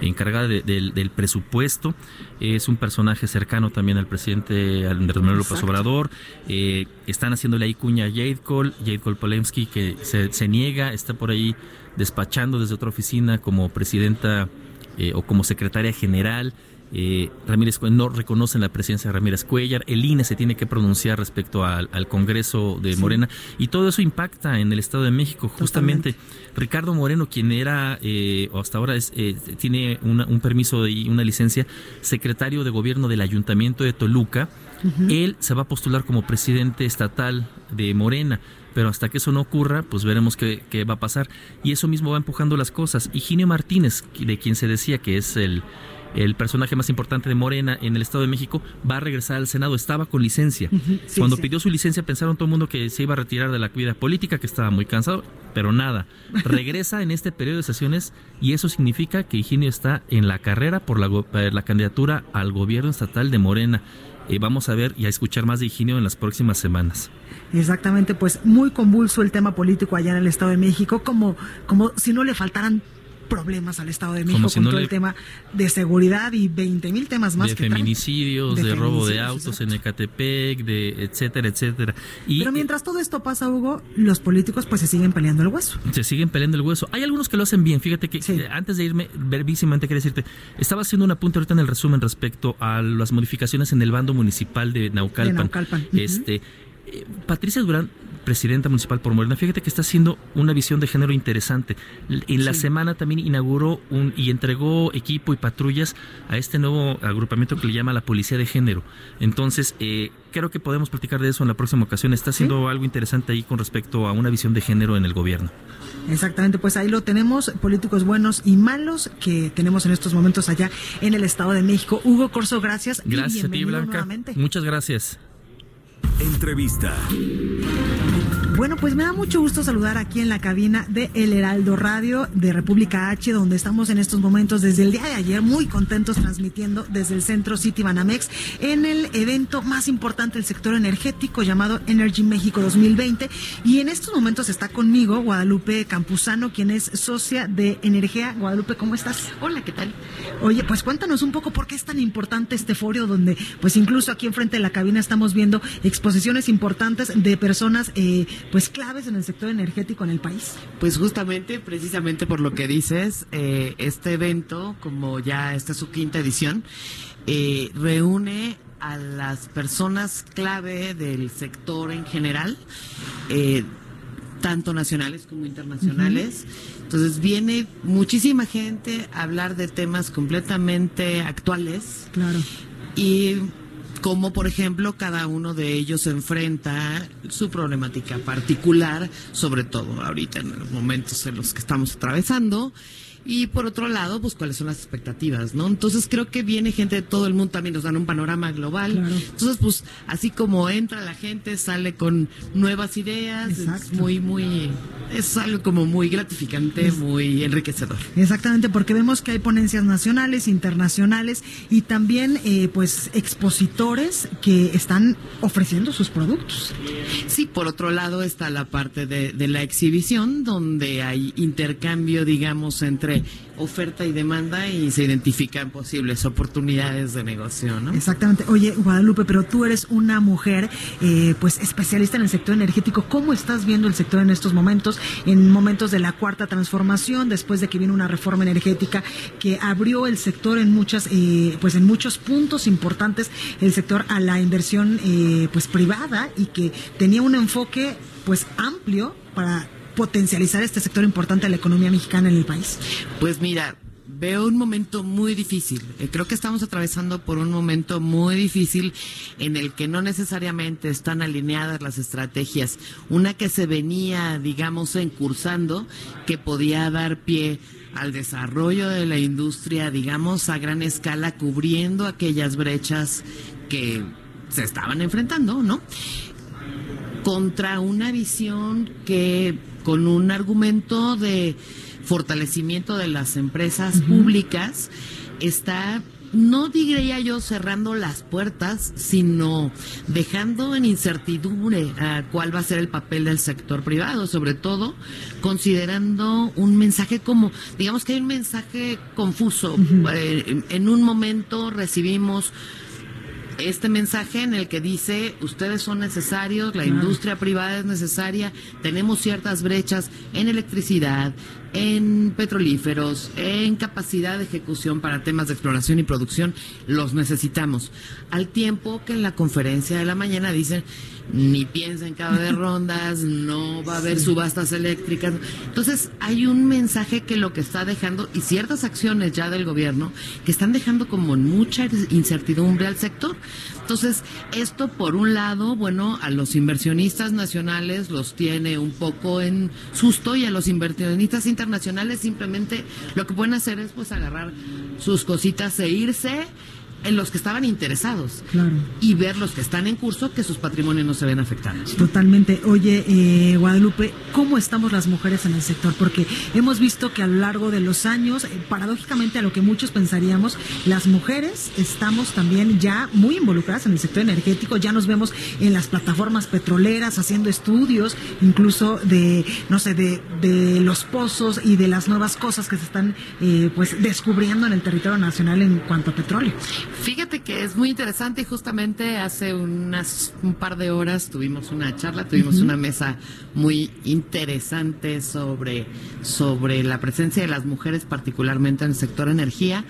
encargada del presupuesto, es un personaje cercano también al presidente Andrés Manuel López Obrador. Eh, están haciéndole ahí cuña a Jade Cole, Jade Cole Polemski, que se, se, niega, está por ahí despachando desde otra oficina como presidenta o como secretaria general eh, Ramírez no reconocen la presencia de Ramírez Cuellar, el INE se tiene que pronunciar respecto al, Congreso de Morena y todo eso impacta en el Estado de México. Justamente Ricardo Moreno, quien era eh, o hasta ahora es, eh, tiene un permiso y una licencia, secretario de gobierno del Ayuntamiento de Toluca, él se va a postular como presidente estatal de Morena pero hasta que eso no ocurra, pues veremos qué, qué, va a pasar. Y eso mismo va empujando las cosas. Higinio Martínez, de quien se decía que es el, el personaje más importante de Morena en el Estado de México, va a regresar al Senado. Estaba con licencia. Cuando pidió su licencia pensaron todo el mundo que se iba a retirar de la actividad política, que estaba muy cansado, pero nada. Regresa en este periodo de sesiones y eso significa que Higinio está en la carrera por la, la candidatura al gobierno estatal de Morena. y vamos a ver y a escuchar más de Higinio en las próximas semanas. Exactamente, pues muy convulso el tema político allá en el Estado de México, como, como si no le faltaran problemas al Estado de México con todo el tema de seguridad y 20 mil temas más. De feminicidios, de, robo de autos en Ecatepec, de etcétera, etcétera. Y, Pero mientras todo esto pasa, Hugo, los políticos pues se siguen peleando el hueso. Se siguen peleando el hueso. Hay algunos que lo hacen bien. Fíjate que antes de irme, brevísimamente quería decirte, estaba haciendo un apunte ahorita en el resumen respecto a las modificaciones en el bando municipal de Naucalpan. De Naucalpan. Este, eh, Patricia Durán presidenta municipal por Morena, fíjate que está haciendo una visión de género interesante. En la semana también inauguró un, y entregó equipo y patrullas a este nuevo agrupamiento que le llama la Policía de Género. Entonces, eh, creo que podemos platicar de eso en la próxima ocasión. Está haciendo algo interesante ahí con respecto a una visión de género en el gobierno. Exactamente, pues ahí lo tenemos, políticos buenos y malos que tenemos en estos momentos allá en el Estado de México. Hugo Corso, gracias. Gracias a ti, Blanca. Muchas gracias. Entrevista. Bueno, pues me da mucho gusto saludar aquí en la cabina de El Heraldo Radio de República H, donde estamos en estos momentos desde el día de ayer muy contentos transmitiendo desde el centro City Banamex en el evento más importante del sector energético llamado Energy México 2020. Y en estos momentos está conmigo Guadalupe Campuzano, quien es socia de Energía. Guadalupe, ¿cómo estás? Hola, ¿qué tal? Oye, pues cuéntanos un poco por qué es tan importante este foro donde pues incluso aquí enfrente de la cabina estamos viendo exposiciones importantes de personas eh, pues claves en el sector energético en el país. Pues justamente, precisamente por lo que dices, eh, este evento, como ya esta es su quinta edición, eh, reúne a las personas clave del sector en general, eh, tanto nacionales como internacionales. Entonces viene muchísima gente a hablar de temas completamente actuales. Claro. Y como por ejemplo cada uno de ellos enfrenta su problemática particular, sobre todo ahorita en los momentos en los que estamos atravesando, y por otro lado, pues cuáles son las expectativas, ¿no? Entonces creo que viene gente de todo el mundo, también nos dan un panorama global. Entonces, pues así como entra la gente, sale con nuevas ideas, es muy, muy, es algo como muy gratificante, muy enriquecedor. Exactamente, porque vemos que hay ponencias nacionales, internacionales y también, eh, pues, expositores que están ofreciendo sus productos. Sí, por otro lado está la parte de, de la exhibición, donde hay intercambio, digamos, entre oferta y demanda y se identifican posibles oportunidades de negocio, ¿no? Exactamente. Oye, Guadalupe, pero tú eres una mujer, eh, pues especialista en el sector energético. ¿Cómo estás viendo el sector en estos momentos, en momentos de la cuarta transformación, después de que vino una reforma energética que abrió el sector en muchas, eh, pues en muchos puntos importantes, el sector a la inversión, eh, pues privada y que tenía un enfoque, pues amplio para potencializar este sector importante de la economía mexicana en el país? Pues mira, veo un momento muy difícil. Eh, creo que estamos atravesando por un momento muy difícil en el que no necesariamente están alineadas las estrategias. Una que se venía, digamos, encursando, que podía dar pie al desarrollo de la industria, digamos, a gran escala, cubriendo aquellas brechas que se estaban enfrentando, ¿no? Contra una visión que con un argumento de fortalecimiento de las empresas públicas, está no diría yo cerrando las puertas, sino dejando en incertidumbre a cuál va a ser el papel del sector privado, sobre todo considerando un mensaje como, digamos que hay un mensaje confuso. Eh, en un momento recibimos este mensaje en el que dice, ustedes son necesarios, la industria privada es necesaria, tenemos ciertas brechas en electricidad, en petrolíferos, en capacidad de ejecución para temas de exploración y producción, los necesitamos. Al tiempo que en la conferencia de la mañana dicen, ni piensen cada de rondas, no va a haber subastas eléctricas. Entonces, hay un mensaje que lo que está dejando, y ciertas acciones ya del gobierno, que están dejando como mucha incertidumbre al sector. Entonces, esto por un lado, bueno, a los inversionistas nacionales los tiene un poco en susto y a los inversionistas internacionales simplemente lo que pueden hacer es pues agarrar sus cositas e irse en los que estaban interesados y ver los que están en curso que sus patrimonios no se ven afectados. Totalmente. Oye, eh, Guadalupe, ¿cómo estamos las mujeres en el sector? Porque hemos visto que a lo largo de los años, eh, paradójicamente a lo que muchos pensaríamos, las mujeres estamos también ya muy involucradas en el sector energético, ya nos vemos en las plataformas petroleras haciendo estudios, incluso de, no sé, de, de los pozos y de las nuevas cosas que se están eh, pues descubriendo en el territorio nacional en cuanto a petróleo. Fíjate que es muy interesante y justamente hace unas un par de horas tuvimos una charla, tuvimos una mesa muy interesante sobre, sobre la presencia de las mujeres, particularmente en el sector energía.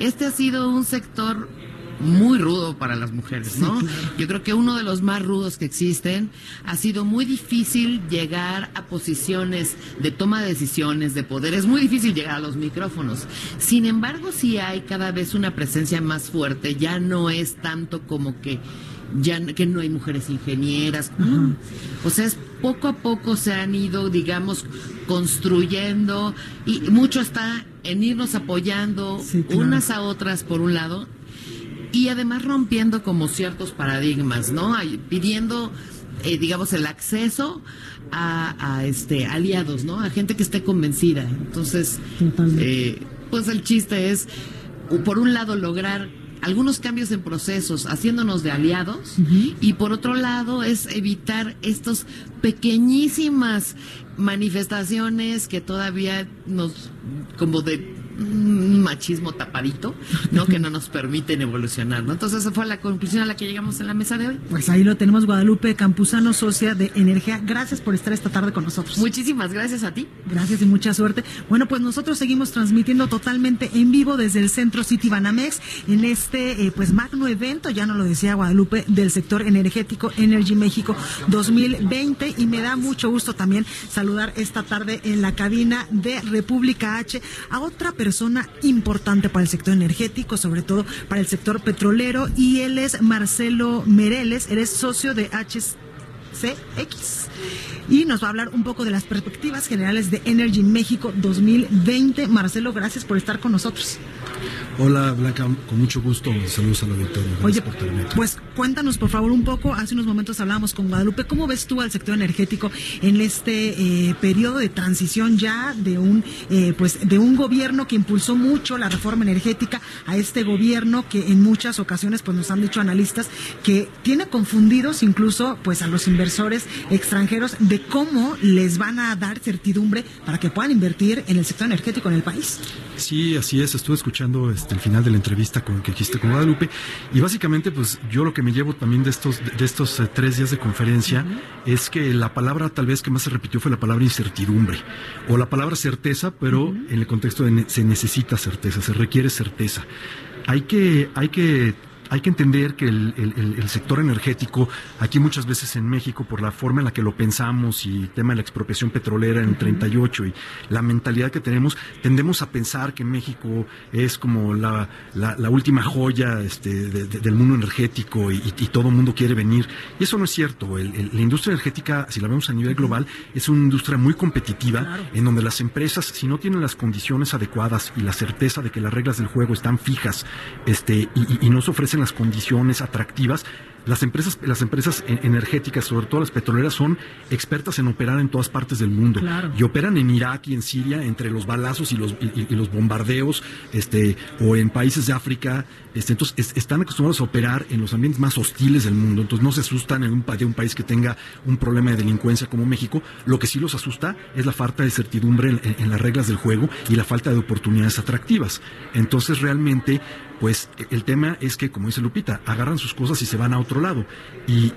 Este ha sido un sector muy rudo para las mujeres, ¿no? Yo creo que uno de los más rudos que existen. Ha sido muy difícil llegar a posiciones de toma de decisiones, de poder, es muy difícil llegar a los micrófonos. Sin embargo, sí hay cada vez una presencia más fuerte, ya no es tanto como que ya que no hay mujeres ingenieras. O sea, es poco a poco se han ido, digamos, construyendo y mucho está en irnos apoyando unas a otras por un lado y además rompiendo como ciertos paradigmas, ¿no? Pidiendo, eh, digamos, el acceso a, este aliados, ¿no? A gente que esté convencida. Entonces, eh, pues el chiste es, por un lado, lograr algunos cambios en procesos, haciéndonos de aliados, y por otro lado es evitar estos pequeñísimas manifestaciones que todavía nos como de machismo tapadito, ¿no? que no nos permiten evolucionar, ¿no? Entonces esa fue la conclusión a la que llegamos en la mesa de hoy. Pues ahí lo tenemos, Guadalupe Campuzano, socia de Energía. Gracias por estar esta tarde con nosotros. Muchísimas gracias a ti. Gracias y mucha suerte. Bueno, pues nosotros seguimos transmitiendo totalmente en vivo desde el Centro City Banamex en este, eh, pues, magno evento, ya no lo decía Guadalupe, del sector energético Energy México 2020 y me da mucho gusto también saludar esta tarde en la cabina de República H a otra persona persona importante para el sector energético, sobre todo para el sector petrolero, y él es Marcelo Mereles, eres socio de HCX y nos va a hablar un poco de las perspectivas generales de Energy México 2020. Marcelo, gracias por estar con nosotros. Hola Blanca, con mucho gusto. Saludos a la auditorio. Oye, pues cuéntanos por favor un poco. Hace unos momentos hablábamos con Guadalupe. ¿Cómo ves tú al sector energético en este eh, periodo de transición ya de un eh, pues de un gobierno que impulsó mucho la reforma energética a este gobierno que en muchas ocasiones pues nos han dicho analistas que tiene confundidos incluso pues a los inversores extranjeros de cómo les van a dar certidumbre para que puedan invertir en el sector energético en el país? Sí, así es. Estuve escuchando este, el final de la entrevista con que hiciste con Guadalupe y básicamente, pues yo lo que me llevo también de estos de estos eh, tres días de conferencia es que la palabra tal vez que más se repitió fue la palabra incertidumbre o la palabra certeza, pero en el contexto de se necesita certeza, se requiere certeza. Hay que hay que hay que entender que el, sector energético, aquí muchas veces en México, por la forma en la que lo pensamos y el tema de la expropiación petrolera en el 38 y la mentalidad que tenemos, tendemos a pensar que México es como la, última joya este, del mundo energético y, todo el mundo quiere venir. Y eso no es cierto. la industria energética, si la vemos a nivel global, es una industria muy competitiva en donde las empresas, si no tienen las condiciones adecuadas y la certeza de que las reglas del juego están fijas este, y, y no se ofrecen las condiciones atractivas las empresas, las empresas energéticas, sobre todo las petroleras, son expertas en operar en todas partes del mundo. Y operan en Irak y en Siria entre los balazos y los, y, los bombardeos, este, o en países de África. Este, entonces, están acostumbrados a operar en los ambientes más hostiles del mundo. Entonces, no se asustan en un, de un país que tenga un problema de delincuencia como México. Lo que sí los asusta es la falta de certidumbre en, en las reglas del juego y la falta de oportunidades atractivas. Entonces, realmente, pues el tema es que, como dice Lupita, agarran sus cosas y se van a otro lado. Y,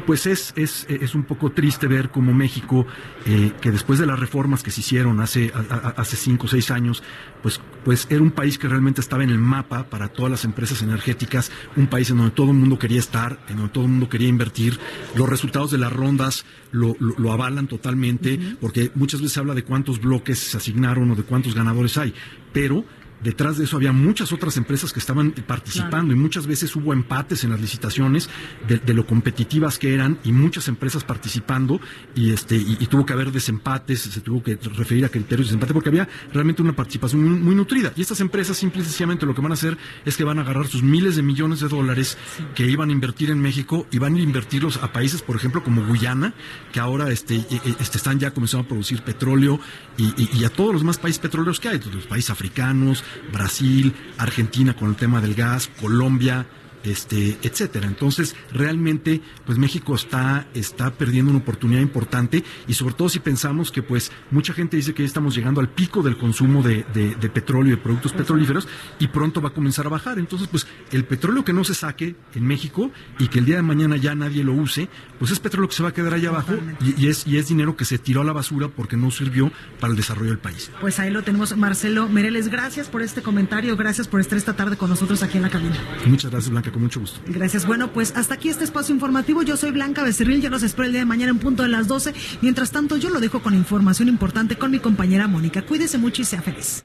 pues es, es, es, un poco triste ver como México, eh, que después de las reformas que se hicieron hace, hace cinco o seis años, pues, pues era un país que realmente estaba en el mapa para todas las empresas energéticas, un país en donde todo el mundo quería estar, en donde todo el mundo quería invertir. Los resultados de las rondas lo, lo, avalan totalmente, porque muchas veces se habla de cuántos bloques se asignaron o de cuántos ganadores hay, pero Detrás de eso había muchas otras empresas que estaban participando y muchas veces hubo empates en las licitaciones de, lo competitivas que eran y muchas empresas participando y este y, tuvo que haber desempates, se tuvo que referir a criterios de desempate porque había realmente una participación muy, nutrida. Y estas empresas simple y sencillamente lo que van a hacer es que van a agarrar sus miles de millones de dólares que iban a invertir en México y van a invertirlos a países, por ejemplo, como Guyana, que ahora este, este están ya comenzando a producir petróleo y, a todos los demás países petroleros que hay, los países africanos, Brasil, Argentina con el tema del gas, Colombia, este, etcétera. Entonces, realmente, pues México está, está perdiendo una oportunidad importante y sobre todo si pensamos que pues mucha gente dice que ya estamos llegando al pico del consumo de, de petróleo y de productos petrolíferos y pronto va a comenzar a bajar. Entonces, pues el petróleo que no se saque en México y que el día de mañana ya nadie lo use, pues es petróleo que se va a quedar allá abajo y, es, y es dinero que se tiró a la basura porque no sirvió para el desarrollo del país. Pues ahí lo tenemos, Marcelo Mereles. Gracias por este comentario, gracias por estar esta tarde con nosotros aquí en la cabina. Muchas gracias, Blanca, con mucho gusto. Gracias. Bueno, pues hasta aquí este espacio informativo. Yo soy Blanca Becerril, yo los espero el día de mañana en punto de las 12. Mientras tanto, yo lo dejo con información importante con mi compañera Mónica. Cuídese mucho y sea feliz.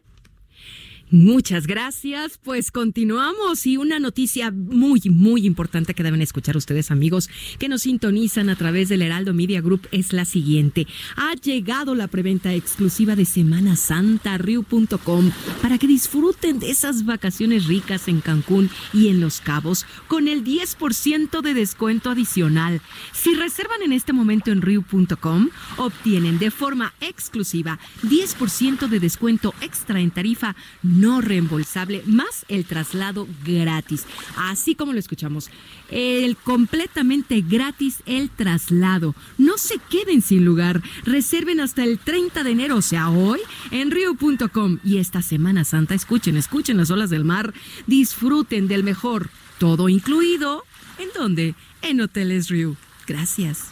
Muchas gracias. Pues continuamos y una noticia muy, muy importante que deben escuchar ustedes amigos que nos sintonizan a través del Heraldo Media Group es la siguiente. Ha llegado la preventa exclusiva de Semana Santa Riu.com para que disfruten de esas vacaciones ricas en Cancún y en Los Cabos con el 10% de descuento adicional. Si reservan en este momento en Riu.com, obtienen de forma exclusiva 10% de descuento extra en tarifa reembolsable, más el traslado gratis. Así como lo escuchamos, el completamente gratis el traslado. No se queden sin lugar. Reserven hasta el 30 de enero, o sea, hoy, en río.com. Y esta Semana Santa, escuchen, escuchen las olas del mar, disfruten del mejor, todo incluido. ¿En dónde? En Hoteles Rio. Gracias.